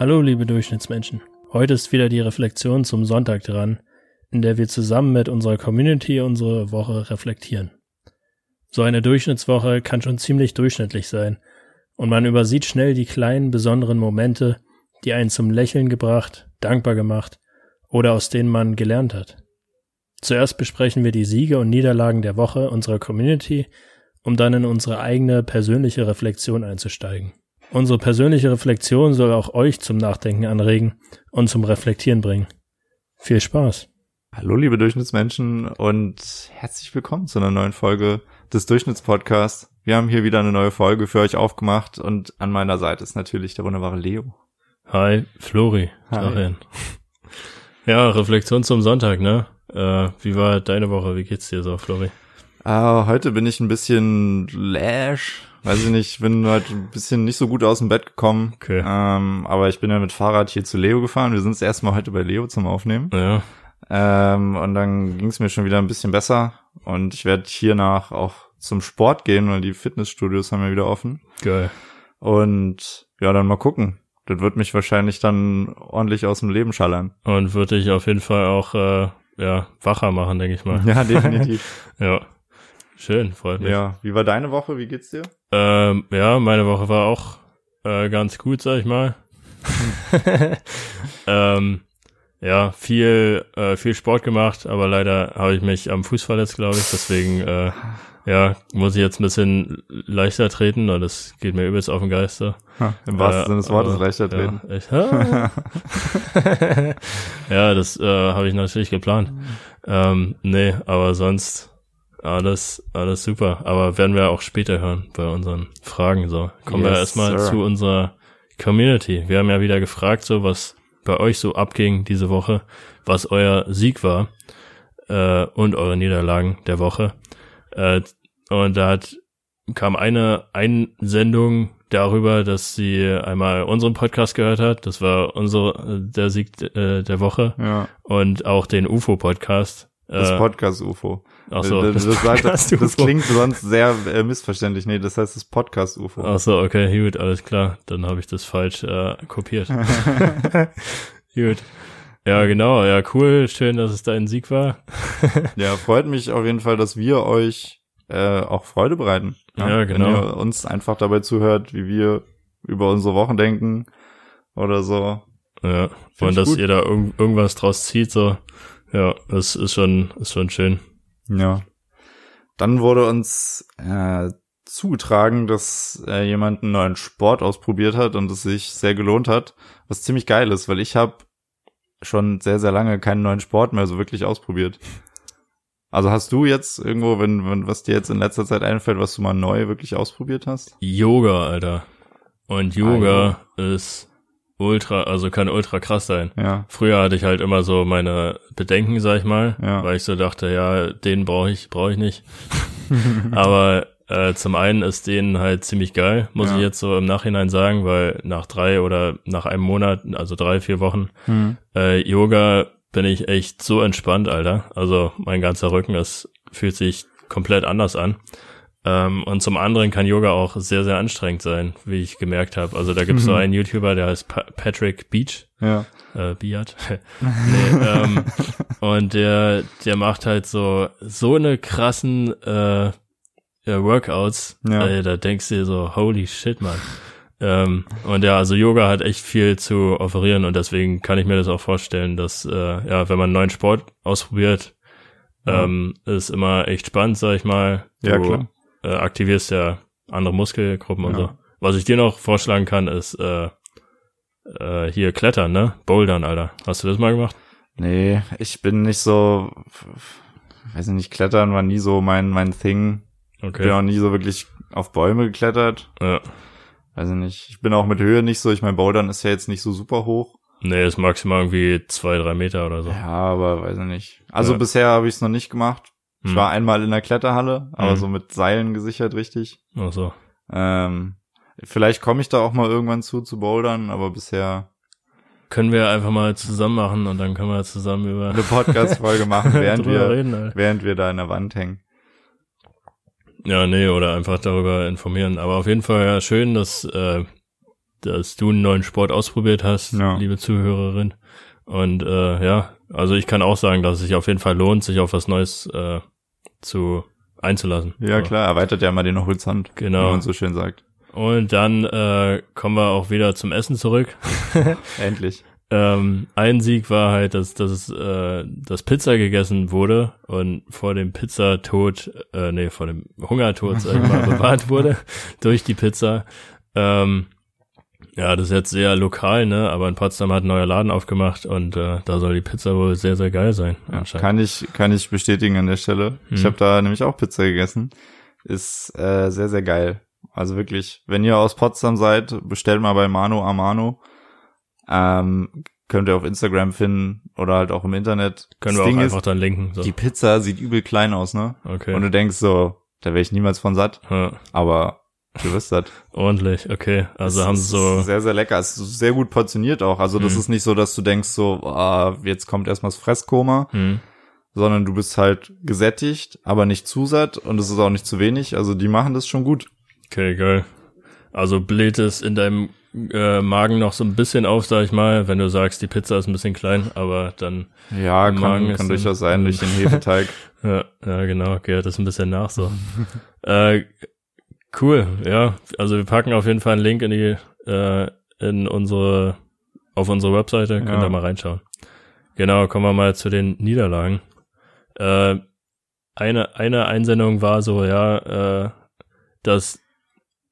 Hallo, liebe Durchschnittsmenschen. Heute ist wieder die Reflexion zum Sonntag dran, in der wir zusammen mit unserer Community unsere Woche reflektieren. So eine Durchschnittswoche kann schon ziemlich durchschnittlich sein und man übersieht schnell die kleinen, besonderen Momente, die einen zum Lächeln gebracht, dankbar gemacht oder aus denen man gelernt hat. Zuerst besprechen wir die Siege und Niederlagen der Woche unserer Community, um dann in unsere eigene persönliche Reflexion einzusteigen. Unsere persönliche Reflexion soll auch euch zum Nachdenken anregen und zum Reflektieren bringen. Viel Spaß. Hallo liebe Durchschnittsmenschen und herzlich willkommen zu einer neuen Folge des Durchschnittspodcasts. Wir haben hier wieder eine neue Folge für euch aufgemacht und an meiner Seite ist natürlich der wunderbare Leo. Hi, Flori. Hi. Ja, Reflexion zum Sonntag, ne? Äh, wie war deine Woche? Wie geht's dir so, Flori? Uh, heute bin ich ein bisschen lash. Weiß ich nicht, bin heute ein bisschen nicht so gut aus dem Bett gekommen. Okay. Ähm, aber ich bin ja mit Fahrrad hier zu Leo gefahren. Wir sind das erste Mal heute bei Leo zum Aufnehmen. Ja. Ähm, und dann ging es mir schon wieder ein bisschen besser. Und ich werde hiernach auch zum Sport gehen, weil die Fitnessstudios haben ja wieder offen. Geil. Und ja, dann mal gucken. Das wird mich wahrscheinlich dann ordentlich aus dem Leben schallern. Und würde ich auf jeden Fall auch äh, ja, wacher machen, denke ich mal. Ja, definitiv. Ja. Schön, freut mich. ja, wie war deine Woche? Wie geht's dir? Ähm, ja, meine Woche war auch äh, ganz gut, sag ich mal. ähm, ja, viel, äh, viel Sport gemacht, aber leider habe ich mich am Fuß verletzt, glaube ich. Deswegen, äh, ja, muss ich jetzt ein bisschen leichter treten, und das geht mir übelst auf den Geist. So. Ha, Im wahrsten Äh, Sinne des Wortes aber, leichter treten. Ja, ah. ja das äh, habe ich natürlich geplant. Ähm, nee, aber sonst alles, alles super. Aber werden wir auch später hören bei unseren Fragen. So kommen wir Yes, erstmal sir. zu unserer Community. Wir haben ja wieder gefragt, so was bei euch so abging diese Woche, was euer Sieg war äh, und eure Niederlagen der Woche. Äh, und da hat, kam eine Einsendung darüber, dass sie einmal unseren Podcast gehört hat. Das war unsere, der Sieg äh, der Woche. Ja, Und auch den UFO-Podcast. Das Äh, Podcast-UFO. ach so, das, das, sagt- das, Podcast-UFO. klingt sonst sehr äh, missverständlich. Nee, das heißt das Podcast-UFO. Ach so, okay, gut, alles klar. Dann habe ich das falsch äh, kopiert. gut. Ja, genau. Ja, cool. Schön, dass es dein Sieg war. Ja, freut mich auf jeden Fall, dass wir euch äh, auch Freude bereiten. Ja, genau. Wenn ihr uns einfach dabei zuhört, wie wir über unsere Wochen denken oder so. Ja. Find Und dass gut. ihr da irg irgendwas draus zieht, so. Ja, das ist schon, ist schon schön. Ja. Dann wurde uns äh, zugetragen, dass äh, jemand einen neuen Sport ausprobiert hat und es sich sehr gelohnt hat, was ziemlich geil ist, weil ich habe schon sehr, sehr lange keinen neuen Sport mehr so wirklich ausprobiert. Also hast du jetzt irgendwo, wenn, wenn was dir jetzt in letzter Zeit einfällt, was du mal neu wirklich ausprobiert hast? Yoga, Alter. Und Yoga ist ultra, also kann ultra krass sein. Ja. Früher hatte ich halt immer so meine Bedenken, sag ich mal, Ja. weil ich so dachte, ja, den brauche ich, brauche ich nicht. Aber äh, zum einen ist den halt ziemlich geil, muss Ja. ich jetzt so im Nachhinein sagen, weil nach drei oder nach einem Monat, also drei, vier Wochen Hm. äh, Yoga bin ich echt so entspannt, Alter. Also mein ganzer Rücken, es fühlt sich komplett anders an. Ähm, und zum anderen kann Yoga auch sehr, sehr anstrengend sein, wie ich gemerkt habe. Also da gibt es so einen YouTuber, der heißt pa Patrick Beach, Ja. äh, Biat. nee, ähm, und der, der macht halt so, so eine krassen äh, äh, Workouts. Ja. Äh, da denkst du dir so, holy shit, man. Ähm, und ja, also Yoga hat echt viel zu offerieren und deswegen kann ich mir das auch vorstellen, dass, äh, ja, wenn man einen neuen Sport ausprobiert, ähm, ist immer echt spannend, sag ich mal. Du Ja, klar. Äh, aktivierst ja andere Muskelgruppen und Ja. so. Was ich dir noch vorschlagen kann, ist äh, äh, hier klettern, ne? Bouldern, Alter. Hast du das mal gemacht? Nee, ich bin nicht so, weiß ich nicht, Klettern war nie so mein, mein Thing. Okay. Bin auch nie so wirklich auf Bäume geklettert. Ja. Weiß ich nicht. Ich bin auch mit Höhe nicht so. Ich mein, Bouldern ist ja jetzt nicht so super hoch. Nee, ist maximal irgendwie zwei, drei Meter oder so. Ja, aber weiß ich nicht. Also Ja. bisher habe ich es noch nicht gemacht. Ich Hm. war einmal in der Kletterhalle, aber Hm. so mit Seilen gesichert richtig. Ach so. Ähm, vielleicht komme ich da auch mal irgendwann zu, zu Bouldern, aber bisher Können wir einfach mal zusammen machen und dann können wir zusammen über eine Podcast-Folge machen, während wir, reden, während wir da in der Wand hängen. Ja, nee, oder einfach darüber informieren. Aber auf jeden Fall ja schön, dass äh, dass du einen neuen Sport ausprobiert hast, Ja. liebe Zuhörerin. Und äh, ja, also ich kann auch sagen, dass es sich auf jeden Fall lohnt, sich auf was Neues äh, zu einzulassen. Ja, So. klar, erweitert ja mal den Horizont, Genau. wie man so schön sagt. Und dann äh, kommen wir auch wieder zum Essen zurück. Endlich. Ähm, ein Sieg war halt, dass, dass, äh, dass Pizza gegessen wurde und vor dem Pizzatod, äh, nee, vor dem Hungertod, sag ich mal, bewahrt wurde durch die Pizza. Ähm, ja, das ist jetzt sehr lokal, ne? Aber in Potsdam hat ein neuer Laden aufgemacht und äh, da soll die Pizza wohl sehr, sehr geil sein. Ja, kann ich kann ich bestätigen an der Stelle. Ich Hm. habe da nämlich auch Pizza gegessen. Ist äh, sehr sehr geil. Also wirklich, wenn ihr aus Potsdam seid, bestellt mal bei Mano Amano. Ähm, könnt ihr auf Instagram finden oder halt auch im Internet. Können das wir Ding auch ist, einfach dann linken. So. die Pizza sieht übel klein aus, ne? Okay. Und du denkst so, da wäre ich niemals von satt, ja, aber du wirst satt. ordentlich, okay. Also Es haben sie so, sehr, sehr lecker. Es ist sehr gut portioniert auch. Also das Mhm. ist nicht so, dass du denkst so, ah, jetzt kommt erstmal das Fresskoma, hm, sondern du bist halt gesättigt, aber nicht zu satt und es ist auch nicht zu wenig. Also die machen das schon gut. okay, geil. Also bläht es in deinem äh, Magen noch so ein bisschen auf, sag ich mal, wenn du sagst, die Pizza ist ein bisschen klein, aber dann, Ja, Im Magen kann, kann durchaus sein durch den Hefeteig. ja, ja genau, gehört das ein bisschen nach so. äh, cool, ja. Also wir packen auf jeden Fall einen Link in die, äh, in unsere, auf unsere Webseite, könnt Ja. ihr mal reinschauen. Genau, kommen wir mal zu den Niederlagen. Äh, eine, eine Einsendung war so, ja, äh, dass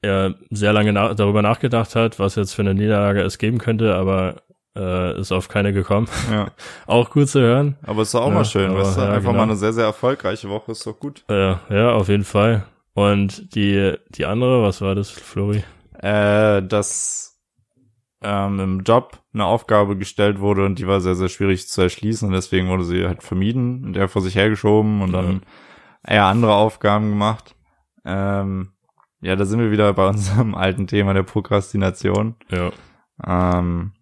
er sehr lange na darüber nachgedacht hat, was jetzt für eine Niederlage es geben könnte, aber äh, ist auf keine gekommen. ja. Auch gut zu hören. Aber ist doch auch Ja, mal schön, aber weißt du? ja, Einfach genau. mal eine sehr, sehr erfolgreiche Woche ist doch gut. Äh, ja, auf jeden Fall. Und die, die andere, was war das, Flori? Äh, dass ähm, im Job eine Aufgabe gestellt wurde und die war sehr, sehr schwierig zu erschließen und deswegen wurde sie halt vermieden und er vor sich hergeschoben und dann eher andere Aufgaben gemacht. Ähm, ja, da sind wir wieder bei unserem alten Thema der Prokrastination. Ja, Ähm,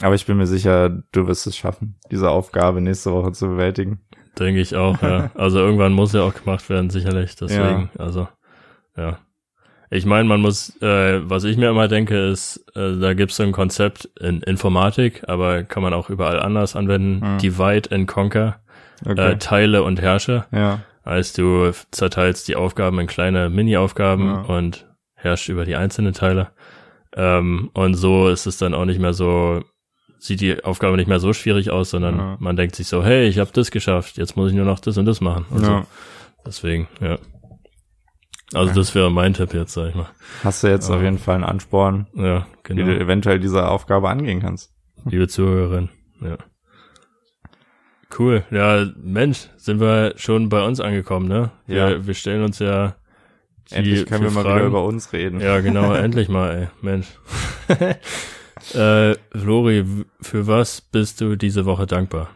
aber ich bin mir sicher, du wirst es schaffen, diese Aufgabe nächste Woche zu bewältigen. Denke ich auch, ja. Also irgendwann muss ja auch gemacht werden, sicherlich. Deswegen, also, ja. Ich meine, man muss, äh, was ich mir immer denke, ist, äh, da gibt's so ein Konzept in Informatik, aber kann man auch überall anders anwenden. Hm. Divide and Conquer, Okay. äh, Teile und Herrsche. ja. Heißt, du zerteilst die Aufgaben in kleine Mini-Aufgaben Ja. und herrschst über die einzelnen Teile. Ähm, und so ist es dann auch nicht mehr so, sieht die Aufgabe nicht mehr so schwierig aus, sondern Ja. man denkt sich so, hey, ich habe das geschafft, jetzt muss ich nur noch das und das machen. Und ja. so. Deswegen, ja. Also das wäre mein Tipp jetzt, sag ich mal. Hast du jetzt Ja. auf jeden Fall einen Ansporn, Ja, wie du genau. eventuell diese Aufgabe angehen kannst. Liebe Zuhörerin, ja. Cool. Ja, Mensch, sind wir schon bei uns angekommen, ne? Wir, Ja. wir stellen uns ja die Endlich können wir mal wieder Fragen. über uns reden. Ja, genau, endlich mal, ey, Mensch. äh, Flori, w- für was bist du diese Woche dankbar?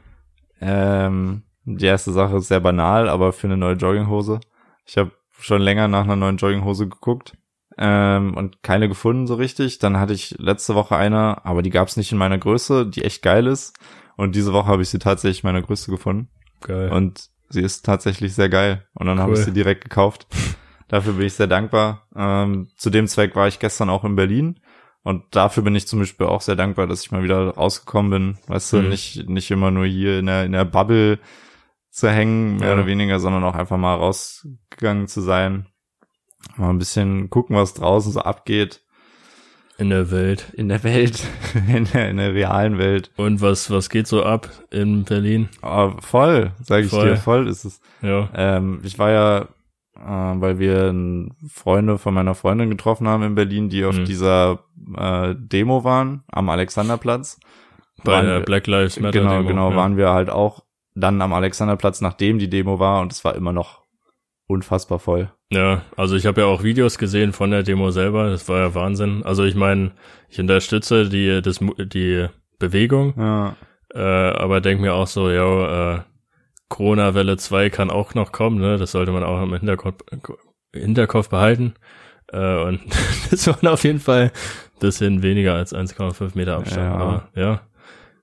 Ähm, die erste Sache ist sehr banal, aber für eine neue Jogginghose. Ich habe schon länger nach einer neuen Jogginghose geguckt ähm, und keine gefunden so richtig. Dann hatte ich letzte Woche eine, aber die gab es nicht in meiner Größe, die echt geil ist. Und diese Woche habe ich sie tatsächlich in meiner Größe gefunden. Geil. Und sie ist tatsächlich sehr geil. Und dann habe ich Cool. sie direkt gekauft. Dafür bin ich sehr dankbar. Ähm, zu dem Zweck war ich gestern auch in Berlin. Und dafür bin ich zum Beispiel auch sehr dankbar, dass ich mal wieder rausgekommen bin. Weißt du, Mhm. nicht, nicht immer nur hier in der, in der Bubble zu hängen, mehr Ja. oder weniger, sondern auch einfach mal rausgegangen zu sein. Mal ein bisschen gucken, was draußen so abgeht. in der Welt. In der Welt, in der, in der realen Welt. Und was, was geht so ab in Berlin? Aber voll, sage ich Voll. dir, voll ist es. Ja. Ähm, ich war ja, äh, weil wir Freunde von meiner Freundin getroffen haben in Berlin, die auf Mhm. dieser äh, Demo waren am Alexanderplatz. Bei der Black Lives Matter Genau, Demo. genau, ja. waren wir halt auch dann am Alexanderplatz, nachdem die Demo war und es war immer noch unfassbar voll. Ja, also ich habe ja auch Videos gesehen von der Demo selber, das war ja Wahnsinn. Also ich meine, ich unterstütze die, das, die Bewegung, Ja, äh, aber denk mir auch so, ja, äh, Corona-Welle 2 kann auch noch kommen, ne? Das sollte man auch im Hinterkopf, Hinterkopf behalten. Äh, und das waren auf jeden Fall bisschen weniger als 1,5 Meter Abstand. Ja. Aber ja.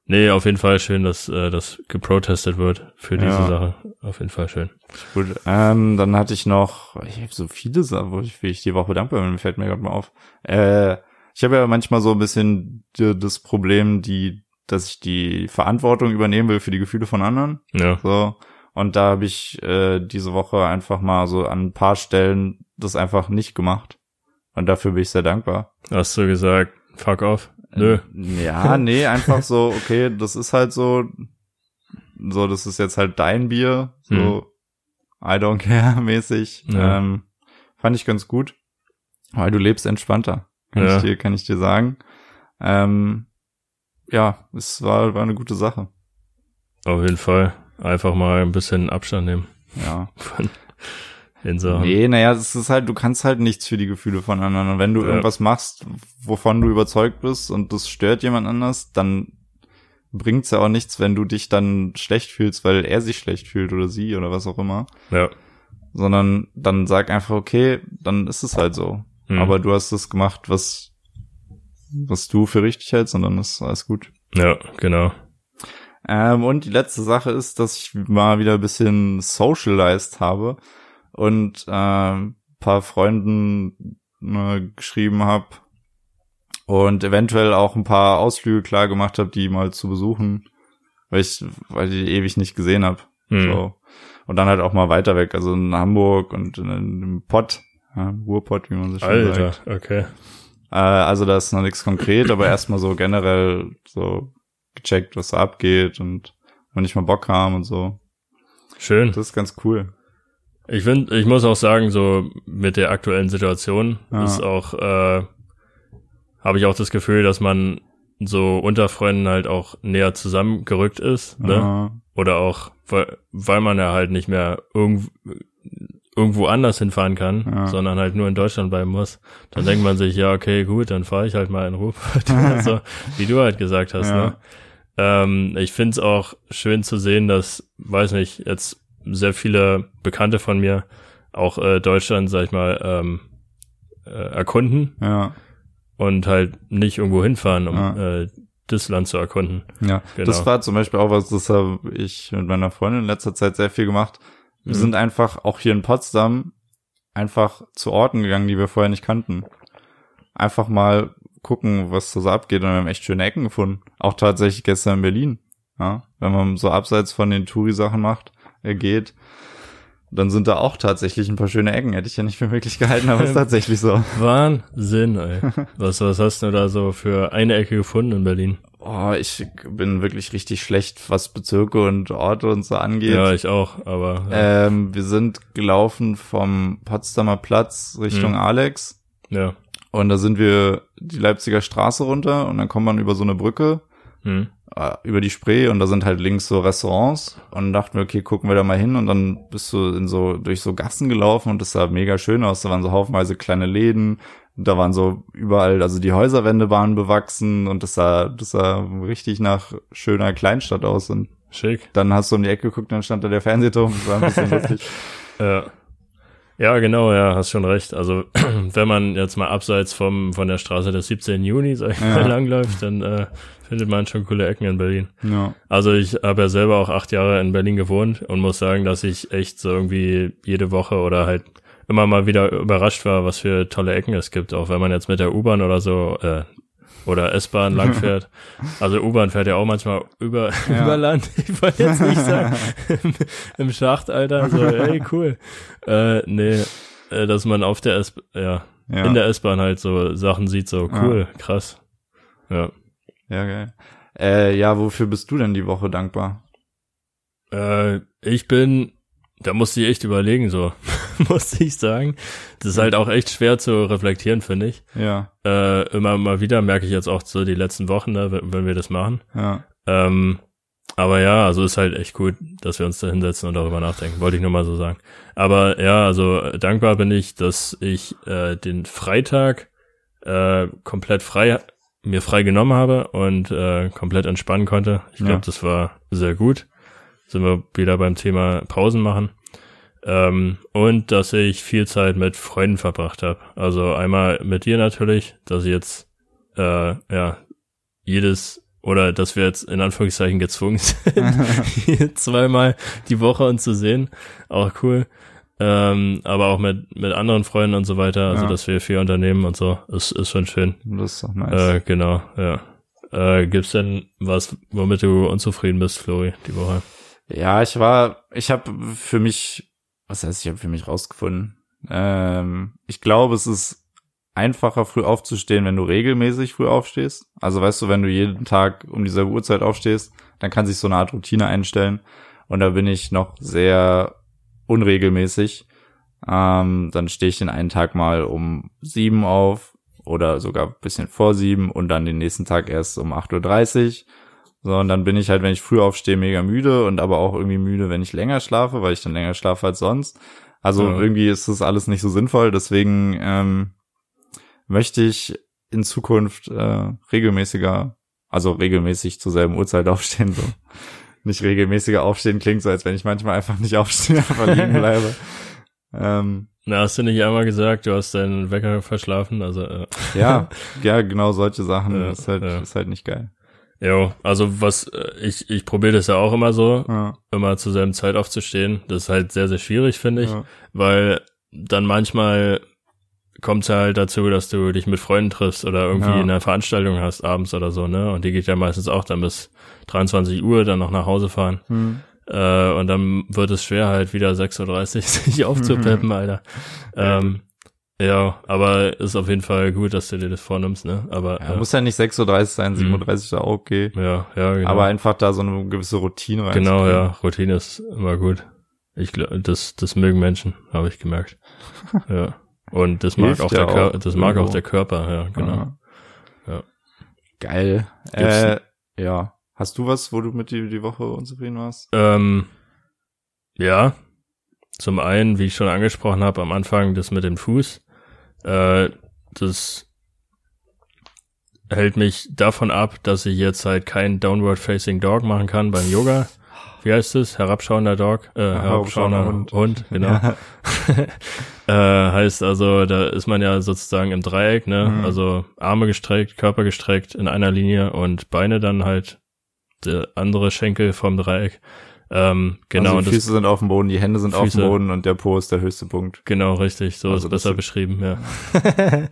Nee, auf jeden Fall schön, dass äh, das geprotestet wird für diese Ja. Sache. Auf jeden Fall schön. gut. Ähm, dann hatte ich noch, ich habe so viele Sachen, wo ich, wie ich die Woche dankbar bin, fällt mir gerade mal auf. Äh, Ich habe ja manchmal so ein bisschen das Problem, die, dass ich die Verantwortung übernehmen will für die Gefühle von anderen. Ja. So. Und da habe ich äh, diese Woche einfach mal so an ein paar Stellen das einfach nicht gemacht. Und dafür bin ich sehr dankbar. Hast du gesagt, fuck off? Nö. Ja, nee, einfach so, okay, das ist halt so, so, das ist jetzt halt dein Bier, so, Hm. I don't care mäßig. Ja. Ähm, fand ich ganz gut. Weil du lebst entspannter, kann Ja. ich dir, kann ich dir sagen. Ähm, ja, es war, war eine gute Sache. Auf jeden Fall. Einfach mal ein bisschen Abstand nehmen Ja. von den Sachen. Nee, naja, es ist halt, du kannst halt nichts für die Gefühle von anderen. Und wenn du Ja. irgendwas machst, wovon du überzeugt bist und das stört jemand anders, dann bringt's ja auch nichts, wenn du dich dann schlecht fühlst, weil er sich schlecht fühlt oder sie oder was auch immer. Ja. Sondern dann sag einfach, okay, dann ist es halt so. Hm. Aber du hast das gemacht, was, was du für richtig hältst und dann ist alles gut. Ja, genau. Ähm, und die letzte Sache ist, dass ich mal wieder ein bisschen socialized habe und ähm, paar Freunden äh, geschrieben habe und eventuell auch ein paar Ausflüge klar gemacht habe, die mal zu besuchen, weil ich, weil ich die ewig nicht gesehen habe. Hm. So. Und dann halt auch mal weiter weg, also in Hamburg und in, im Pott, ja, Ruhrpott, wie man so schön sagt. Alter, okay. Äh, also da ist noch nichts konkret, aber erstmal so generell so gecheckt, was da abgeht und wenn ich mal Bock haben und so. Schön. Das ist ganz cool. Ich finde, ich muss auch sagen, so mit der aktuellen Situation Ja. ist auch, äh, habe ich auch das Gefühl, dass man so unter Freunden halt auch näher zusammengerückt ist, ne? Ja. Oder auch, weil, weil man ja halt nicht mehr irgendwo, irgendwo anders hinfahren kann, Ja. sondern halt nur in Deutschland bleiben muss. Dann denkt man sich, ja, okay, gut, dann fahre ich halt mal in Ruhrpott oder so, wie du halt gesagt hast, Ja. ne? Ähm, ich find's auch schön zu sehen, dass, weiß nicht, jetzt sehr viele Bekannte von mir auch äh, Deutschland, sag ich mal, ähm, äh, erkunden ja, und halt nicht irgendwo hinfahren, um Ja. äh, das Land zu erkunden. ja. Genau. Das war zum Beispiel auch was, das habe ich mit meiner Freundin in letzter Zeit sehr viel gemacht. Wir Mhm. sind einfach auch hier in Potsdam einfach zu Orten gegangen, die wir vorher nicht kannten. Einfach mal gucken, was da so abgeht und wir haben echt schöne Ecken gefunden. Auch tatsächlich gestern in Berlin. Ja, wenn man so abseits von den Touri-Sachen macht, äh, geht, dann sind da auch tatsächlich ein paar schöne Ecken. Hätte ich ja nicht für möglich gehalten, aber ist tatsächlich so. Wahnsinn, ey. Was, was hast du da so für eine Ecke gefunden in Berlin? Oh, ich bin wirklich richtig schlecht, was Bezirke und Orte und so angeht. Ja, ich auch, aber ja. Ähm, wir sind gelaufen vom Potsdamer Platz Richtung Mhm. Alex ja. und da sind wir die Leipziger Straße runter und dann kommt man über so eine Brücke Hm. äh, über die Spree und da sind halt links so Restaurants und dachten wir, okay, gucken wir da mal hin und dann bist du in so durch so Gassen gelaufen und das sah mega schön aus. Da waren so haufenweise kleine Läden, da waren so überall, also die Häuserwände waren bewachsen und das sah, das sah richtig nach schöner Kleinstadt aus und Schick. dann hast du um die Ecke geguckt, dann stand da der Fernsehturm, das war ein bisschen lustig. Ja. Ja, genau, ja, hast schon recht. Also, wenn man jetzt mal abseits vom, von der Straße des 17. Juni, sag ich Ja. mal, langläuft, dann äh, findet man schon coole Ecken in Berlin. Ja. Also, ich habe ja selber auch acht Jahre in Berlin gewohnt und muss sagen, dass ich echt so irgendwie jede Woche oder halt immer mal wieder überrascht war, was für tolle Ecken es gibt, auch wenn man jetzt mit der U-Bahn oder so äh, oder S-Bahn langfährt. Also U-Bahn fährt ja auch manchmal über, Ja. über Land. Ich wollte jetzt nicht sagen, im, im Schacht, Alter, so, ey, cool. Äh, nee, äh, dass man auf der S, ja, Ja. in der S-Bahn halt so Sachen sieht, so cool, krass. Ja. Ja, geil. Äh, ja, wofür bist du denn die Woche dankbar? Äh, ich bin, da musste ich echt überlegen, so, musste ich sagen. Das ist halt auch echt schwer zu reflektieren, finde ich. Ja, Äh, immer mal wieder merke ich jetzt auch so die letzten Wochen, ne, wenn wenn wir das machen. ja. Ähm, aber ja, also ist halt echt gut, dass wir uns da hinsetzen und darüber nachdenken. Wollte ich nur mal so sagen. Aber ja, also äh, dankbar bin ich, dass ich äh, den Freitag äh, komplett frei mir frei genommen habe und äh, komplett entspannen konnte. Ich glaube, Ja. das war sehr gut. Sind wir wieder beim Thema Pausen machen. Ähm, und dass ich viel Zeit mit Freunden verbracht habe. Also einmal mit dir natürlich, dass ich jetzt äh, ja jedes oder dass wir jetzt in Anführungszeichen gezwungen sind, zweimal die Woche uns zu sehen. Auch cool. Ähm, aber auch mit, mit anderen Freunden und so weiter, also Ja. dass wir viel unternehmen und so, ist, ist schon schön. Das ist doch nice. Äh, genau, ja. Äh, gibt's denn was, womit du unzufrieden bist, Flori, die Woche? Ja, ich war, ich habe für mich, was heißt, ich habe für mich rausgefunden. Ähm, ich glaube, es ist einfacher, früh aufzustehen, wenn du regelmäßig früh aufstehst. Also weißt du, wenn du jeden Tag um dieselbe Uhrzeit aufstehst, dann kann sich so eine Art Routine einstellen. Und da bin ich noch sehr unregelmäßig. Ähm, dann stehe ich den einen Tag mal um sieben auf oder sogar bisschen vor sieben und dann den nächsten Tag erst um 8.30 Uhr. So, und dann bin ich halt, wenn ich früh aufstehe, mega müde und aber auch irgendwie müde, wenn ich länger schlafe, weil ich dann länger schlafe als sonst. Also Ja. irgendwie ist das alles nicht so sinnvoll. Deswegen ähm, möchte ich in Zukunft äh, regelmäßiger, also regelmäßig zur selben Uhrzeit aufstehen. So. Nicht regelmäßiger aufstehen klingt so, als wenn ich manchmal einfach nicht aufstehe, einfach liegen bleibe. ähm, Na, hast du nicht einmal gesagt, du hast deinen Wecker verschlafen, also, äh, ja, ja, genau solche Sachen. Ja, ist halt, ja. ist halt nicht geil. Jo, also was, äh, ich, ich probiere das ja auch immer so, Ja, immer zur selben Zeit aufzustehen. Das ist halt sehr, sehr schwierig, finde ich, ja. weil dann manchmal kommt es halt dazu, dass du dich mit Freunden triffst oder irgendwie Ja. eine Veranstaltung hast abends oder so, ne? Und die geht ja meistens auch dann bis 23 Uhr, dann noch nach Hause fahren. Hm. Äh, und dann wird es schwer, halt wieder 6.30 Uhr sich aufzupeppen, Alter. Ähm, ja, aber ist auf jeden Fall gut, dass du dir das vornimmst, ne? Aber Ja, äh, muss ja nicht 6.30 Uhr sein, Mhm. 7.30 Uhr ist auch okay. ja, ja, genau. Aber einfach da so eine gewisse Routine rein. genau, ja, Routine ist immer gut. Ich glaube, das, das mögen Menschen, habe ich gemerkt. ja. Und das mag Hilft auch der auch Körper, das mag auch der Körper, ja, genau. Ja. Geil. Gibt's- Äh, ja. Hast du was, wo du mit die, die Woche unzufrieden warst? Ähm, ja, zum einen, wie ich schon angesprochen habe am Anfang, das mit dem Fuß. Äh, das hält mich davon ab, dass ich jetzt halt kein Downward Facing Dog machen kann beim Yoga. Wie heißt es? Herabschauender Dog? Äh, herabschauender herabschauender Hund. Hund. genau. Ja. äh, heißt also, da ist man ja sozusagen im Dreieck, ne? Mhm. Also Arme gestreckt, Körper gestreckt in einer Linie und Beine dann halt der andere Schenkel vom Dreieck. Ähm, genau, Also die das, Füße sind auf dem Boden, die Hände sind auf Füße. dem Boden und der Po ist der höchste Punkt. genau, richtig, so Also ist das besser beschrieben, ja.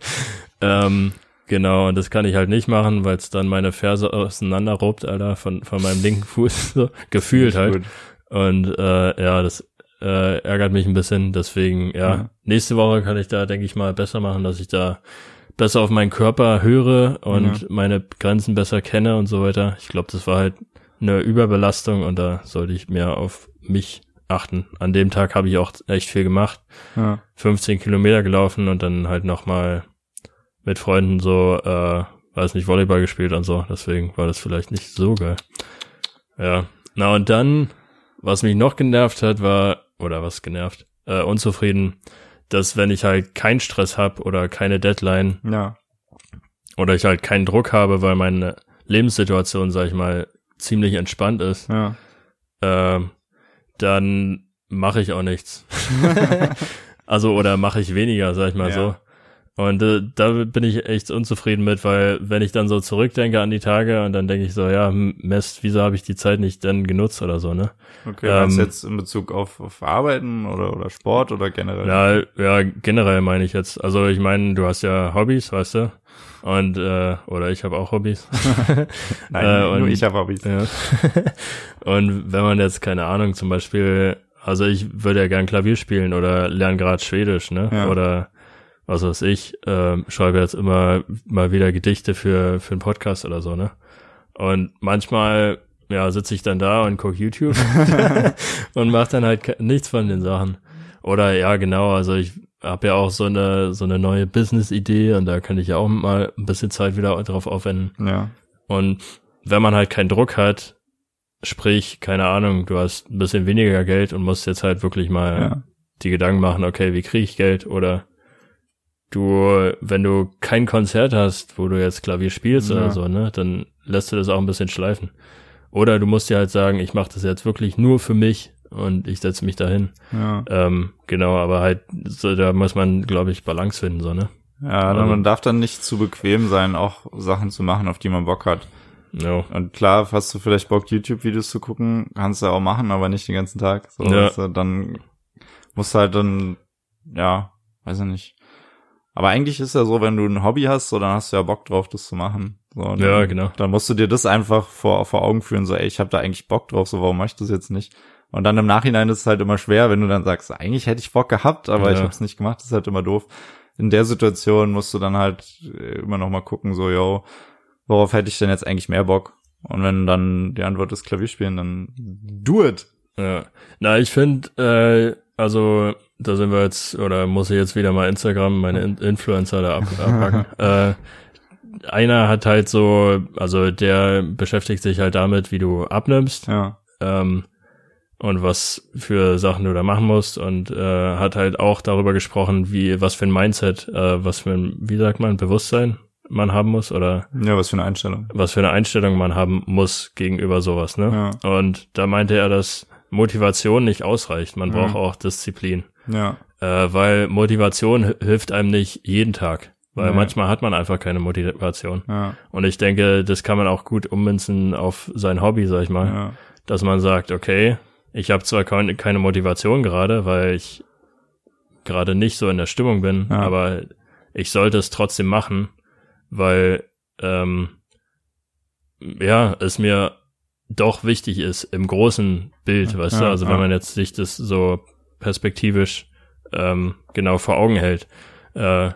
ähm, genau, und das kann ich halt nicht machen, weil es dann meine Ferse auseinanderrobt, Alter, von, von meinem linken Fuß, so, gefühlt halt. Gut. Und äh, ja, das äh, ärgert mich ein bisschen. Deswegen, ja, Ja. nächste Woche kann ich da, denke ich mal, besser machen, dass ich da besser auf meinen Körper höre und Ja. meine Grenzen besser kenne und so weiter. Ich glaube, das war halt eine Überbelastung und da sollte ich mehr auf mich achten. An dem Tag habe ich auch echt viel gemacht. Ja. 15 Kilometer gelaufen und dann halt nochmal mit Freunden so, äh, weiß nicht, Volleyball gespielt und so. Deswegen war das vielleicht nicht so geil. Ja. Na und dann, was mich noch genervt hat, war, oder was genervt, äh, unzufrieden, dass wenn ich halt keinen Stress hab oder keine Deadline Ja. oder ich halt keinen Druck habe, weil meine Lebenssituation, sag ich mal, ziemlich entspannt ist, Ja. ähm, dann mache ich auch nichts. also oder mache ich weniger, sag ich mal Ja. so. Und äh, da bin ich echt unzufrieden mit, weil wenn ich dann so zurückdenke an die Tage und dann denke ich so, ja, hm, Mist, wieso habe ich die Zeit nicht dann genutzt oder so, ne? Okay, meinst Ähm, jetzt in Bezug auf, auf Arbeiten oder, oder Sport oder generell? Ja, ja, generell meine ich jetzt. Also ich meine, du hast ja Hobbys, weißt du? Und äh, oder ich habe auch Hobbys. Nein, äh, nur und- ich habe Hobbys. Ja. und wenn man jetzt, keine Ahnung, zum Beispiel, also ich würde ja gern Klavier spielen oder lerne gerade Schwedisch, ne? Ja. Oder was weiß ich, ähm, schreibe jetzt immer mal wieder Gedichte für, für einen Podcast oder so, ne? Und manchmal, ja, sitze ich dann da und gucke YouTube und mache dann halt nichts von den Sachen. Oder ja, genau, also ich habe ja auch so eine so eine neue Business-Idee und da kann ich ja auch mal ein bisschen Zeit wieder drauf aufwenden. Ja. Und wenn man halt keinen Druck hat, sprich, keine Ahnung, du hast ein bisschen weniger Geld und musst jetzt halt wirklich mal Ja. die Gedanken machen, okay, wie kriege ich Geld? Oder du, wenn du kein Konzert hast, wo du jetzt Klavier spielst Ja. oder so, ne, dann lässt du das auch ein bisschen schleifen. Oder du musst dir halt sagen, ich mache das jetzt wirklich nur für mich und ich setze mich dahin. Ja. Ähm, genau, aber halt, so, da muss man, glaube ich, Balance finden, so, ne? Ja, Ähm. man darf dann nicht zu bequem sein, auch Sachen zu machen, auf die man Bock hat. No. Und klar, hast du vielleicht Bock, YouTube-Videos zu gucken, kannst du auch machen, aber nicht den ganzen Tag. So, Ja. du, dann Musst halt dann, ja, weiß ich nicht. Aber eigentlich ist ja so, wenn du ein Hobby hast, so, dann hast du ja Bock drauf, das zu machen. So, Ja, dann, genau. Dann musst du dir das einfach vor, vor Augen führen, so, ey, ich habe da eigentlich Bock drauf, so, warum mach ich das jetzt nicht? Und dann im Nachhinein ist es halt immer schwer, wenn du dann sagst, eigentlich hätte ich Bock gehabt, aber ich Ja. habe es nicht gemacht, das ist halt immer doof. In der Situation musst du dann halt äh, immer noch mal gucken, so, yo, worauf hätte ich denn jetzt eigentlich mehr Bock? Und wenn dann die Antwort ist Klavierspielen, dann do it. Ja. Na, ich finde, äh, also da sind wir jetzt, oder muss ich jetzt wieder mal Instagram, meine In Influencer da ab abpacken. äh, einer hat halt so, also der beschäftigt sich halt damit, wie du abnimmst Ja, ähm, und was für Sachen du da machen musst und äh, hat halt auch darüber gesprochen, wie was für ein Mindset, äh, was für ein, wie sagt man, Bewusstsein man haben muss oder ja, was für eine Einstellung. was für eine Einstellung man haben muss gegenüber sowas, ne? Und da meinte er, dass Motivation nicht ausreicht. Man Mhm. braucht auch Disziplin. Ja, Äh, weil Motivation hi- hilft einem nicht jeden Tag. Weil Nee. manchmal hat man einfach keine Motivation. ja, Und ich denke, das kann man auch gut ummünzen auf sein Hobby, sag ich mal. ja, Dass man sagt, okay, ich habe zwar kein, keine Motivation gerade, weil ich gerade nicht so in der Stimmung bin, Ja. aber ich sollte es trotzdem machen, weil ähm, ja, es mir doch wichtig ist im großen Bild, weißt du, Ja, also ja. wenn man jetzt sich das so perspektivisch ähm, genau vor Augen hält. Äh,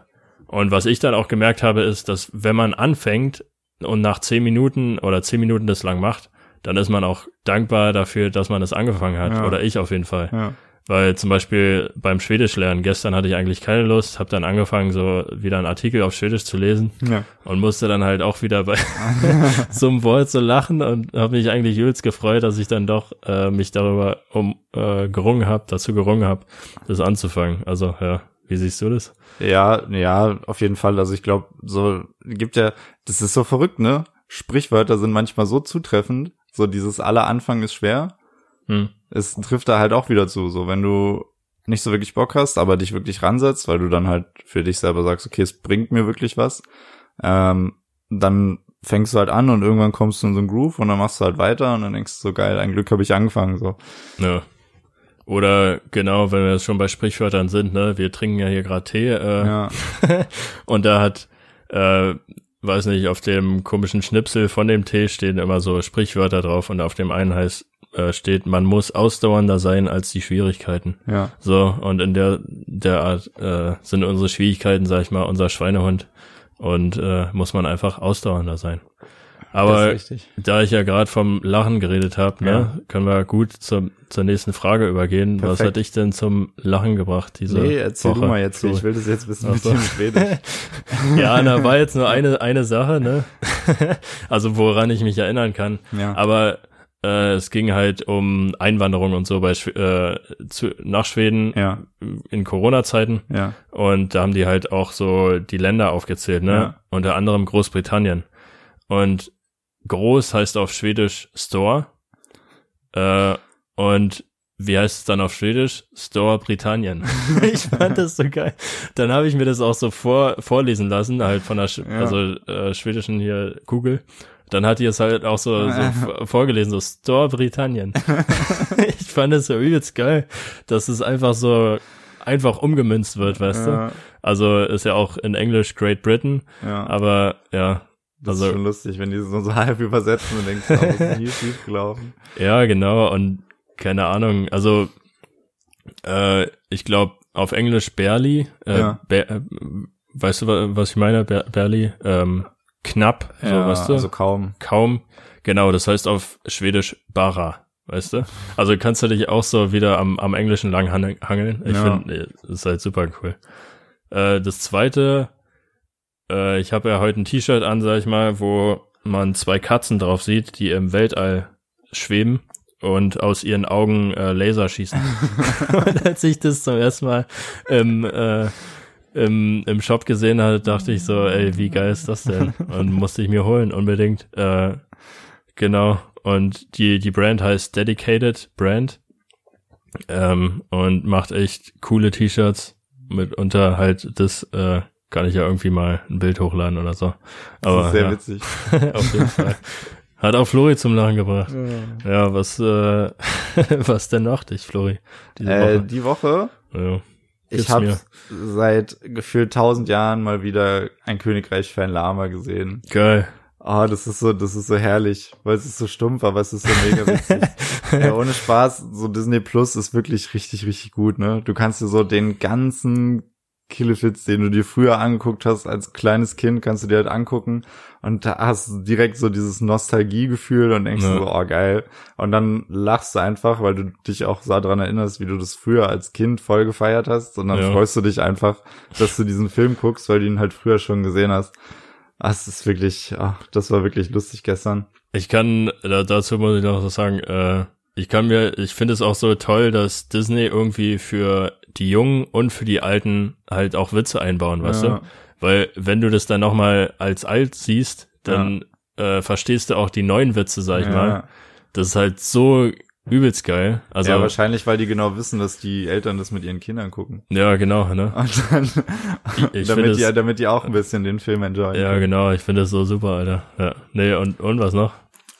und was ich dann auch gemerkt habe, ist, dass wenn man anfängt und nach zehn Minuten oder zehn Minuten das lang macht, dann ist man auch dankbar dafür, dass man das angefangen hat. Ja. Oder ich auf jeden Fall. ja, Weil zum Beispiel beim Schwedisch lernen, gestern hatte ich eigentlich keine Lust, habe dann angefangen, so wieder einen Artikel auf Schwedisch zu lesen ja, und musste dann halt auch wieder bei so einem Wort so lachen und habe mich eigentlich übelst gefreut, dass ich dann doch äh, mich darüber um äh, gerungen habe, dazu gerungen habe, das anzufangen. Also ja, wie siehst du das? ja, ja, auf jeden Fall. Also ich glaube, so gibt ja, das ist so verrückt, ne? Sprichwörter sind manchmal so zutreffend. So dieses aller Anfang ist schwer. Hm. Es trifft da halt auch wieder zu. So wenn du nicht so wirklich Bock hast, aber dich wirklich ransetzt, weil du dann halt für dich selber sagst, okay, es bringt mir wirklich was, ähm, dann fängst du halt an und irgendwann kommst du in so einen Groove und dann machst du halt weiter und dann denkst du so geil, ein Glück habe ich angefangen so. Ja. Oder genau, wenn wir jetzt schon bei Sprichwörtern sind, ne, wir trinken ja hier gerade Tee, äh, Ja, und da hat, äh, weiß nicht, auf dem komischen Schnipsel von dem Tee stehen immer so Sprichwörter drauf und auf dem einen heißt, äh, steht, man muss ausdauernder sein als die Schwierigkeiten. ja, So, und in der, der Art äh, sind unsere Schwierigkeiten, sag ich mal, unser Schweinehund. Und äh, muss man einfach ausdauernder sein. Aber da ich ja gerade vom Lachen geredet habe, ne, Ja. können wir gut zur, zur nächsten Frage übergehen. Was Perfekt. hat dich denn zum Lachen gebracht diese Nee, erzähl Woche? du mal jetzt. So. Ich will das jetzt wissen Ach mit so. dem Schwedisch. Ja, da war jetzt nur eine, eine Sache, ne? also woran ich mich erinnern kann. Ja. Aber äh, es ging halt um Einwanderung und so bei äh, zu, nach Schweden Ja, in Corona-Zeiten. ja, Und da haben die halt auch so die Länder aufgezählt, ne? Ja. Unter anderem Großbritannien. Und groß heißt auf Schwedisch Store. Äh, und wie heißt es dann auf Schwedisch? Store Britannien. ich fand das so geil. Dann habe ich mir das auch so vor, vorlesen lassen, halt von der Sch Ja. also äh, schwedischen hier Google. Dann hat die es halt auch so, so vorgelesen, so Store Britannien. ich fand das so übelst geil, dass es einfach so einfach umgemünzt wird, weißt du? ja, Also ist ja auch in Englisch Great Britain, ja. aber ja, Das also ist schon lustig, wenn die so, so halb übersetzen und denkst, oh, was ist hier schief gelaufen? ja, genau und keine Ahnung, also äh, ich glaube auf Englisch barely, äh, Ja. ba- äh, weißt du, wa- was ich meine, Ba- barely, ähm, knapp, so, weißt du, also kaum. kaum, genau, das heißt auf Schwedisch bara, weißt du, also kannst du dich auch so wieder am, am Englischen lang han- hangeln, ich Ja. finde, das ist halt super cool. Äh, das zweite, äh, ich habe ja heute ein T-Shirt an, sag ich mal, wo man zwei Katzen drauf sieht, die im Weltall schweben und aus ihren Augen äh, Laser schießen. und als ich das zum ersten Mal im, äh, im, im Shop gesehen hatte, dachte ich so, ey, wie geil ist das denn? Und musste ich mir holen, unbedingt. Äh, genau. Und die, die Brand heißt Dedicated Brand. Ähm, und macht echt coole T-Shirts. Mitunter halt das, äh, kann ich ja irgendwie mal ein Bild hochladen oder so. Das Aber ist sehr ja, witzig. auf jeden Fall. Hat auch Flori zum Lachen gebracht. Ja, was, äh, was denn noch dich, Flori? Diese Äh, Woche? die Woche Ja. Ich habe seit gefühlt tausend Jahren mal wieder ein Königreich für ein Lama gesehen. Geil. Ah, das ist so, das ist so herrlich, weil es ist so stumpf, aber es ist so mega witzig. ja, ohne Spaß, so Disney Plus ist wirklich richtig, richtig gut, ne? Du kannst dir so den ganzen Killefits, den du dir früher angeguckt hast als kleines Kind, kannst du dir halt angucken und da hast du direkt so dieses Nostalgiegefühl und denkst Ja. so, oh geil. Und dann lachst du einfach, weil du dich auch so daran erinnerst, wie du das früher als Kind voll gefeiert hast und dann Ja. freust du dich einfach, dass du diesen Film guckst, weil du ihn halt früher schon gesehen hast. Das ist wirklich, ach, das war wirklich lustig gestern. Ich kann, da, dazu muss ich noch was sagen, äh, ich kann mir, ich finde es auch so toll, dass Disney irgendwie für die Jungen und für die Alten halt auch Witze einbauen, weißt Ja. du? Weil wenn du das dann nochmal als alt siehst, dann äh, verstehst du auch die neuen Witze, sag ich Ja. mal. Das ist halt so übelst geil. Also, ja, ja, wahrscheinlich, weil die genau wissen, dass die Eltern das mit ihren Kindern gucken. genau, ne? Und dann, ich damit, find die, damit die auch ein bisschen den Film enjoyen. Ja, können. genau, ich finde das so super, Alter. Ja. Nee, und, und was noch?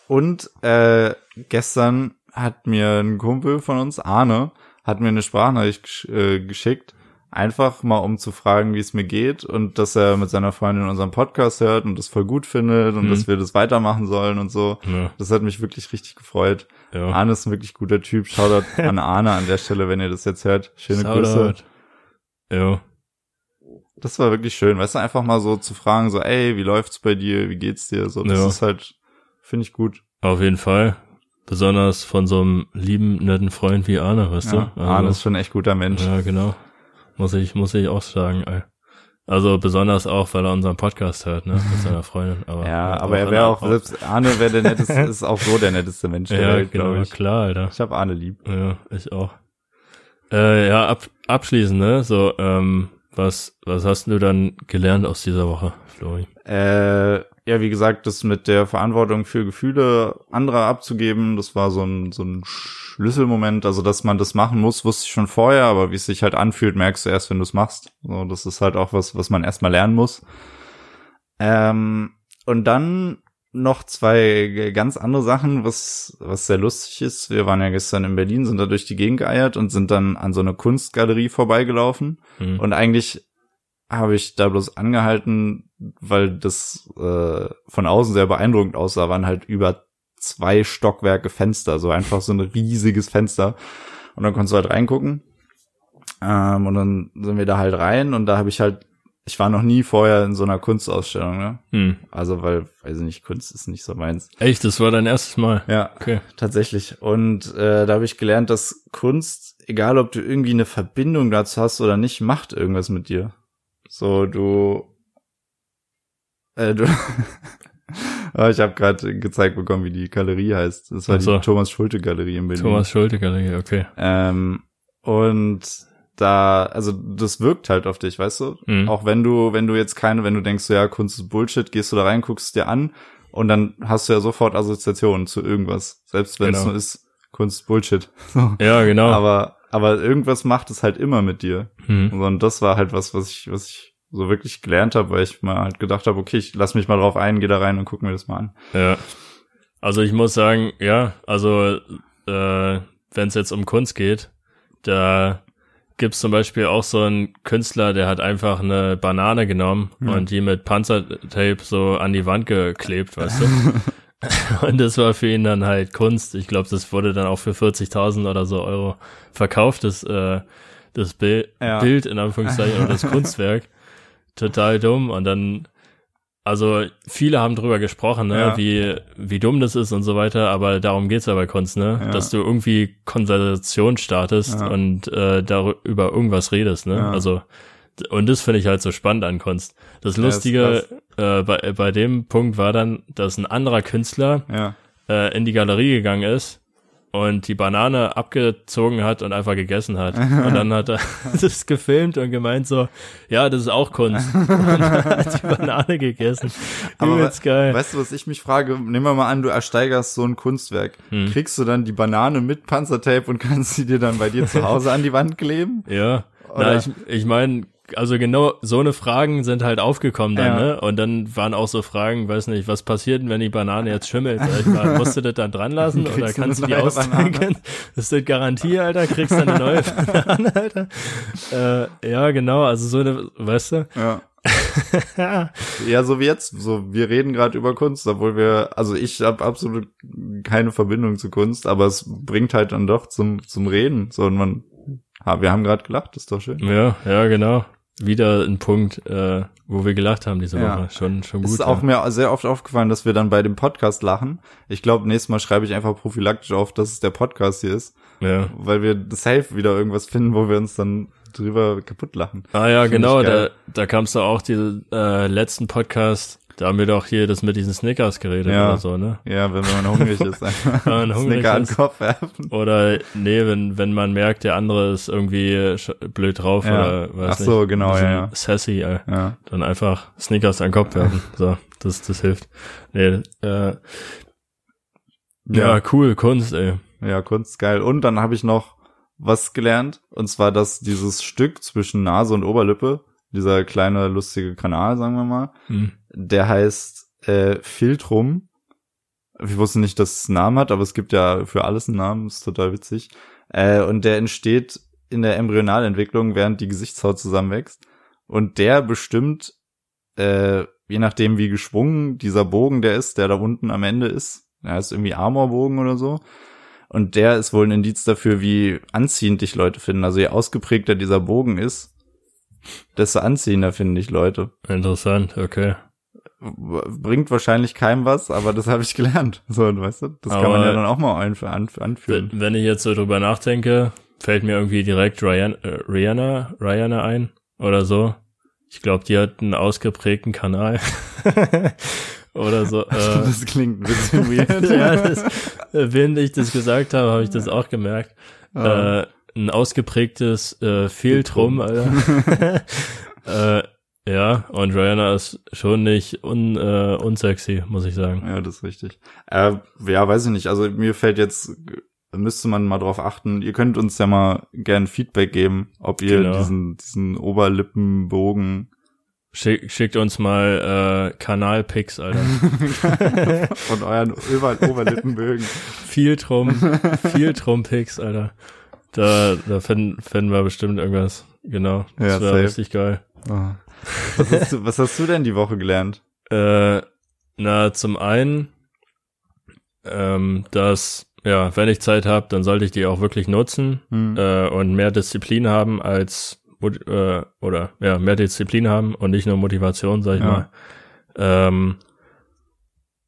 Und äh, gestern hat mir ein Kumpel von uns, Arne, hat mir eine Sprachnachricht äh, geschickt, einfach mal um zu fragen, wie es mir geht und dass er mit seiner Freundin unseren Podcast hört und das voll gut findet und Mhm. dass wir das weitermachen sollen und so. Ja, Das hat mich wirklich richtig gefreut. ja. Arne ist ein wirklich guter Typ. Shoutout an Arne an der Stelle, wenn ihr das jetzt hört. Schöne Grüße. Shoutout. Ja, Das war wirklich schön, weißt du, einfach mal so zu fragen, so, ey, wie läuft's bei dir, wie geht's dir, so, das Ja. ist halt, finde ich gut. auf jeden Fall. Besonders von so einem lieben, netten Freund wie Arne, weißt Ja, du? Arne ist schon ein echt guter Mensch. Ja, genau. Muss ich, muss ich auch sagen, ey. Also besonders auch, weil er unseren Podcast hört, ne, mit seiner Freundin. Aber Ja, auch aber er wäre auch, selbst Arne wäre der netteste, ist auch so der netteste Mensch der Ja, Welt, genau, glaube ich. klar, Alter. Ich habe Arne lieb. Ja, ich auch. Äh, ja, ab, abschließend, ne, so, ähm, was, was hast du dann gelernt aus dieser Woche, Flori? Äh, ja, wie gesagt, das mit der Verantwortung für Gefühle anderer abzugeben, das war so ein, so ein Schlüsselmoment. Also, dass man das machen muss, wusste ich schon vorher, aber wie es sich halt anfühlt, merkst du erst, wenn du es machst. So, das ist halt auch was, was man erstmal lernen muss. Ähm, und dann noch zwei ganz andere Sachen, was, was sehr lustig ist. Wir waren ja gestern in Berlin, sind da durch die Gegend geeiert und sind dann an so eine Kunstgalerie vorbeigelaufen. Hm. Und eigentlich habe ich da bloß angehalten, weil das äh, von außen sehr beeindruckend aussah, waren halt über zwei Stockwerke Fenster, so einfach so ein riesiges Fenster. Und dann konntest du halt reingucken. Ähm, und dann sind wir da halt rein und da habe ich halt, ich war noch nie vorher in so einer Kunstausstellung, ne? Hm. Also, weil, weiß ich nicht, Kunst ist nicht so meins. Echt, das war dein erstes Mal? Ja, Okay. tatsächlich. Und äh, da habe ich gelernt, dass Kunst, egal ob du irgendwie eine Verbindung dazu hast oder nicht, macht irgendwas mit dir. So, du. Äh, du. Aber ich habe gerade gezeigt bekommen, wie die Galerie heißt. Das war so. die Thomas Schulte Galerie in Berlin. Thomas Schulte Galerie, okay. Ähm, und da, also das wirkt halt auf dich, weißt du? Mhm. Auch wenn du, wenn du jetzt keine, wenn du denkst, so, ja, Kunst ist Bullshit, gehst du da rein, guckst es dir an und dann hast du ja sofort Assoziationen zu irgendwas. Selbst wenn es Genau. nur ist, Kunst ist Bullshit. Ja, genau. Aber, aber irgendwas macht es halt immer mit dir. hm. Und das war halt was, was ich, was ich so wirklich gelernt habe, weil ich mal halt gedacht habe, okay, ich lass mich mal drauf ein, geh da rein und guck mir das mal an. Ja. Also ich muss sagen, ja, also äh, wenn es jetzt um Kunst geht, da gibt's zum Beispiel auch so einen Künstler, der hat einfach eine Banane genommen Hm. und die mit Panzertape so an die Wand geklebt, weißt du? und das war für ihn dann halt Kunst. Ich glaube, das wurde dann auch für 40.000 oder so Euro verkauft, das, äh, das Bild, Ja. Bild in Anführungszeichen oder das Kunstwerk. Total dumm und dann also viele haben drüber gesprochen, ne, Ja. wie, wie dumm das ist und so weiter, aber darum geht's ja bei Kunst, ne? Ja. Dass du irgendwie Konversation startest und äh, darüber irgendwas redest, ne? Also und das finde ich halt so spannend an Kunst. Das Ja, Lustige äh, bei, bei dem Punkt war dann, dass ein anderer Künstler Ja. äh, in die Galerie gegangen ist und die Banane abgezogen hat und einfach gegessen hat. Und dann hat er das gefilmt und gemeint so, ja, das ist auch Kunst. Und dann hat die Banane gegessen. Aber Übelst geil. Weißt du, was ich mich frage? Nehmen wir mal an, du ersteigerst so ein Kunstwerk. Hm. Kriegst du dann die Banane mit Panzertape und kannst sie dir dann bei dir zu Hause an die Wand kleben? Ja. Oder- Na, ich, ich meine, also genau so eine Fragen sind halt aufgekommen dann, Ja. ne? Und dann waren auch so Fragen, weiß nicht, was passiert denn, wenn die Banane jetzt schimmelt? Sag ich mal, musst du das dann dran lassen oder kannst du die Banane? austrinken? Ist das Garantie, Alter? Kriegst du eine neue Banane, Alter? Äh, ja, genau, also so eine, weißt du? Ja. Ja, so wie jetzt. So, wir reden gerade über Kunst, obwohl wir, also ich habe absolut keine Verbindung zu Kunst, aber es bringt halt dann doch zum zum Reden. So und man, ha, wir haben gerade gelacht, ist doch schön. Ja, ja, genau. Wieder ein Punkt, äh, wo wir gelacht haben diese Woche. Ja. Schon, schon Es gut. ist auch ja. mir sehr oft aufgefallen, dass wir dann bei dem Podcast lachen. Ich glaube, nächstes Mal schreibe ich einfach prophylaktisch auf, dass es der Podcast hier ist, ja. weil wir safe wieder irgendwas finden, wo wir uns dann drüber kaputt lachen. Ah ja, Find genau, da, da kamst du auch die äh, letzten Podcast, da haben wir doch hier das mit diesen Snickers geredet Ja. oder so, ne? Ja, wenn man hungrig ist, einfach Wenn man hungrig Snicker an den ist. Kopf werfen. Oder nee, wenn, wenn man merkt, der andere ist irgendwie blöd drauf Ja. oder weiß Ach so, nicht, genau, ja, ja. Sassy, äh, Ja. dann einfach Snickers an den Kopf werfen. So, das, das hilft. Nee, äh, ja, cool, Kunst, ey. Ja, Kunst geil. Und dann habe ich noch was gelernt. Und zwar, dass dieses Stück zwischen Nase und Oberlippe, dieser kleine lustige Kanal, sagen wir mal, Hm. Der heißt äh, Filtrum. Ich wusste nicht, dass es einen Namen hat, aber es gibt ja für alles einen Namen, ist total witzig. Äh, und der entsteht in der Embryonalentwicklung, während die Gesichtshaut zusammenwächst. Und der bestimmt, äh, je nachdem wie geschwungen dieser Bogen der ist, der da unten am Ende ist, der ist irgendwie Amorbogen oder so. Und der ist wohl ein Indiz dafür, wie anziehend dich Leute finden. Also je ausgeprägter dieser Bogen ist, desto anziehender finden dich Leute. Interessant, okay. Bringt wahrscheinlich keinem was, aber das habe ich gelernt. So, weißt du, das kann man Aber- ja dann auch mal anführen. Wenn ich jetzt so drüber nachdenke, fällt mir irgendwie direkt Ryan, äh, Rihanna, Rihanna ein oder so. Ich glaube, die hat einen ausgeprägten Kanal. oder so. Äh, Das klingt ein bisschen weird. ja, das, äh, während ich das gesagt habe, habe ich das auch gemerkt. Ah. Äh, ein ausgeprägtes äh, Filtrum, Alter. äh, ja, und Rihanna ist schon nicht un, äh, unsexy, muss ich sagen. Ja, das ist richtig. Äh, ja, weiß ich nicht. Also mir fällt jetzt, müsste man mal drauf achten. Ihr könnt uns ja mal gern Feedback geben, ob ihr Genau. diesen, diesen Oberlippenbogen Schick, schickt uns mal äh, Kanalpics, Alter. von euren Ober Oberlippenbögen. Filtrum, Filtrum-Pics, Alter. Da, da finden, finden wir bestimmt irgendwas. Genau. Das Ja, wäre richtig geil. Oh. Was, hast du, was hast du denn die Woche gelernt? Äh, na, zum einen, ähm, dass, ja, wenn ich Zeit habe, dann sollte ich die auch wirklich nutzen Hm. äh, und mehr Disziplin haben als äh, oder ja, mehr Disziplin haben und nicht nur Motivation, sag ich Ja. mal. Ähm,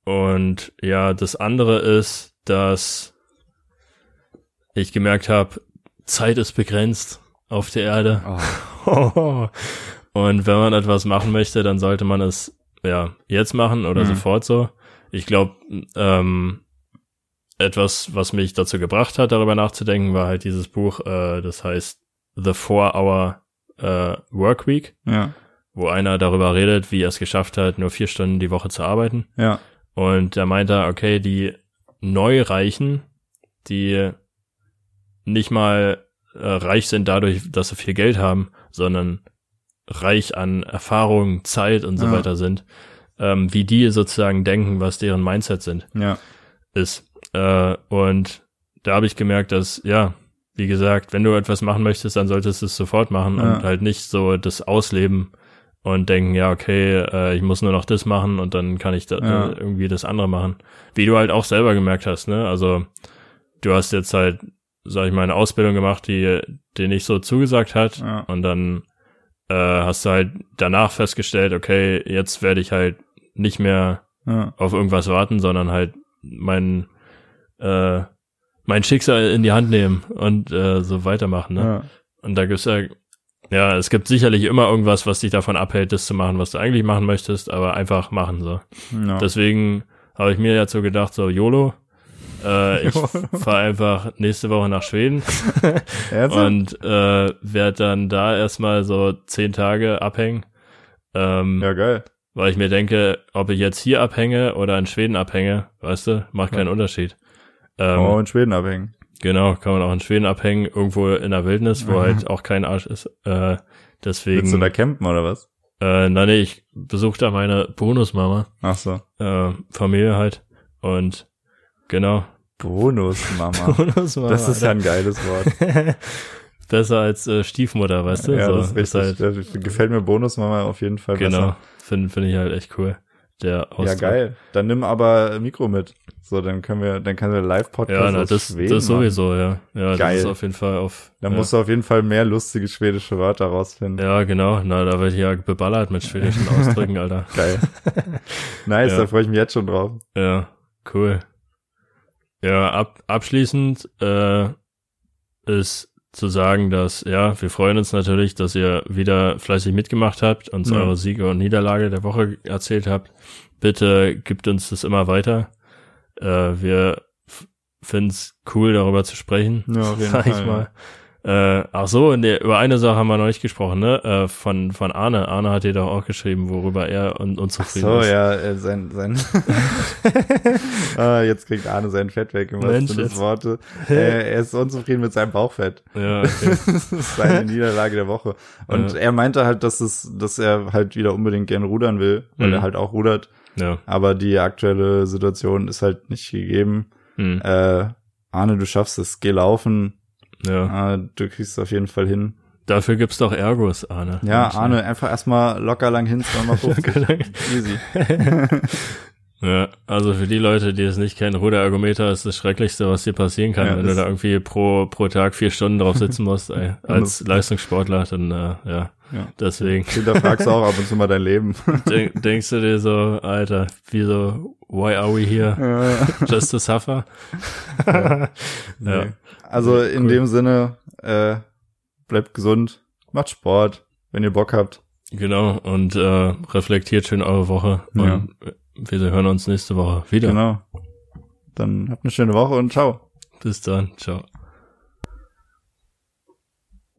und ja, das andere ist, dass ich gemerkt habe, Zeit ist begrenzt auf der Erde. Oh. Und wenn man etwas machen möchte, dann sollte man es ja jetzt machen oder Mhm. sofort so. Ich glaube, ähm, etwas, was mich dazu gebracht hat, darüber nachzudenken, war halt dieses Buch, äh, das heißt The Four Hour äh, Work Week, Ja, wo einer darüber redet, wie er es geschafft hat, nur vier Stunden die Woche zu arbeiten. ja, Und da meint er, okay, die Neureichen, die nicht mal äh, reich sind dadurch, dass sie viel Geld haben, sondern reich an Erfahrung, Zeit und so Ja. weiter sind, ähm, wie die sozusagen denken, was deren Mindset sind, ja, ist. Äh, und da habe ich gemerkt, dass, ja, wie gesagt, wenn du etwas machen möchtest, dann solltest du es sofort machen Ja. und halt nicht so das ausleben und denken, ja, okay, äh, ich muss nur noch das machen und dann kann ich da, Ja. irgendwie das andere machen. Wie du halt auch selber gemerkt hast, ne? Also du hast jetzt halt, sag ich mal, eine Ausbildung gemacht, die dir nicht so zugesagt hat Ja. und dann äh, hast du halt danach festgestellt, okay, jetzt werde ich halt nicht mehr ja, auf irgendwas warten, sondern halt mein äh, mein Schicksal in die Hand nehmen und äh, so weitermachen. Ne? ja. Und da gibt's ja, ja, es gibt sicherlich immer irgendwas, was dich davon abhält, das zu machen, was du eigentlich machen möchtest, aber einfach machen so. ja. Deswegen habe ich mir so gedacht, so YOLO, äh, ich fahre einfach nächste Woche nach Schweden und äh, werde dann da erstmal so zehn Tage abhängen. Ähm, ja, geil. weil ich mir denke, ob ich jetzt hier abhänge oder in Schweden abhänge, weißt du, macht keinen Unterschied. Ähm, oh, in Schweden abhängen. Genau, kann man auch in Schweden abhängen, irgendwo in der Wildnis, wo Mhm. halt auch kein Arsch ist. Äh, Deswegen. Willst du da campen oder was? Äh, nein, nee, ich besuche da meine Bonusmama. Ach so. Äh, Familie halt. Und genau. Bonusmama. Bonusmama. Das ist ja ein geiles Wort. Besser als äh, Stiefmutter, weißt du? Ja, so, das ist richtig. halt, Das gefällt mir Bonusmama auf jeden Fall genau. besser. Finde find ich halt echt cool. Der Ausdruck. Ja, geil. Dann nimm aber Mikro mit. So, dann können wir, dann können wir Live-Podcast Ja, na, das, Schweden das sowieso, ja. Ja, Geil. das ist auf jeden Fall auf. Dann ja. musst du auf jeden Fall mehr lustige schwedische Wörter rausfinden. Ja, genau. Na, da wird ja geballert mit schwedischen Ausdrücken, Alter. Geil. nice, Ja. da freue ich mich jetzt schon drauf. Ja, cool. Ja, ab, abschließend äh, ist zu sagen, dass, ja, wir freuen uns natürlich, dass ihr wieder fleißig mitgemacht habt, uns Ja. eure Siege und Niederlage der Woche erzählt habt. Bitte gibt uns das immer weiter. Äh, wir finden es cool, darüber zu sprechen. Ja, auf jeden sag ich Fall, mal. Äh, ach so, in der, über eine Sache haben wir noch nicht gesprochen, ne? Äh, von, von Arne. Arne hat dir doch auch geschrieben, worüber er un unzufrieden So, ist. ja, äh, sein, sein, ah, jetzt kriegt Arne sein Fett weg, im wahrsten Mensch, jetzt. Wortes. Äh, er ist unzufrieden mit seinem Bauchfett. Ja, okay. das ist seine Niederlage der Woche. Und Ja. er meinte halt, dass es, dass er halt wieder unbedingt gern rudern will, weil Mhm. er halt auch rudert. ja. Aber die aktuelle Situation ist halt nicht gegeben. Hm. Äh, Arne, du schaffst es, geh laufen. Ja. Äh, du kriegst es auf jeden Fall hin. Dafür gibt's doch Ergos, Arne. Ja, Arne, einfach erstmal locker lang hin, zweimal 50. Locker lang. Easy. Ja, also für die Leute, die es nicht kennen, Ruderergometer ist das Schrecklichste, was dir passieren kann, Ja, wenn du da irgendwie pro, pro Tag vier Stunden drauf sitzen musst, ey, als Leistungssportler, dann, äh, ja, Ja. deswegen Hinterfragst du auch ab und zu mal dein Leben. denk, denkst du dir so, Alter, wieso, why are we here? Just to suffer? ja. Nee. Also in Cool. dem Sinne, äh, bleibt gesund, macht Sport, wenn ihr Bock habt. Genau, und äh, reflektiert schön eure Woche Ja. und wir hören uns nächste Woche wieder. Genau. Dann habt eine schöne Woche und ciao. Bis dann, ciao.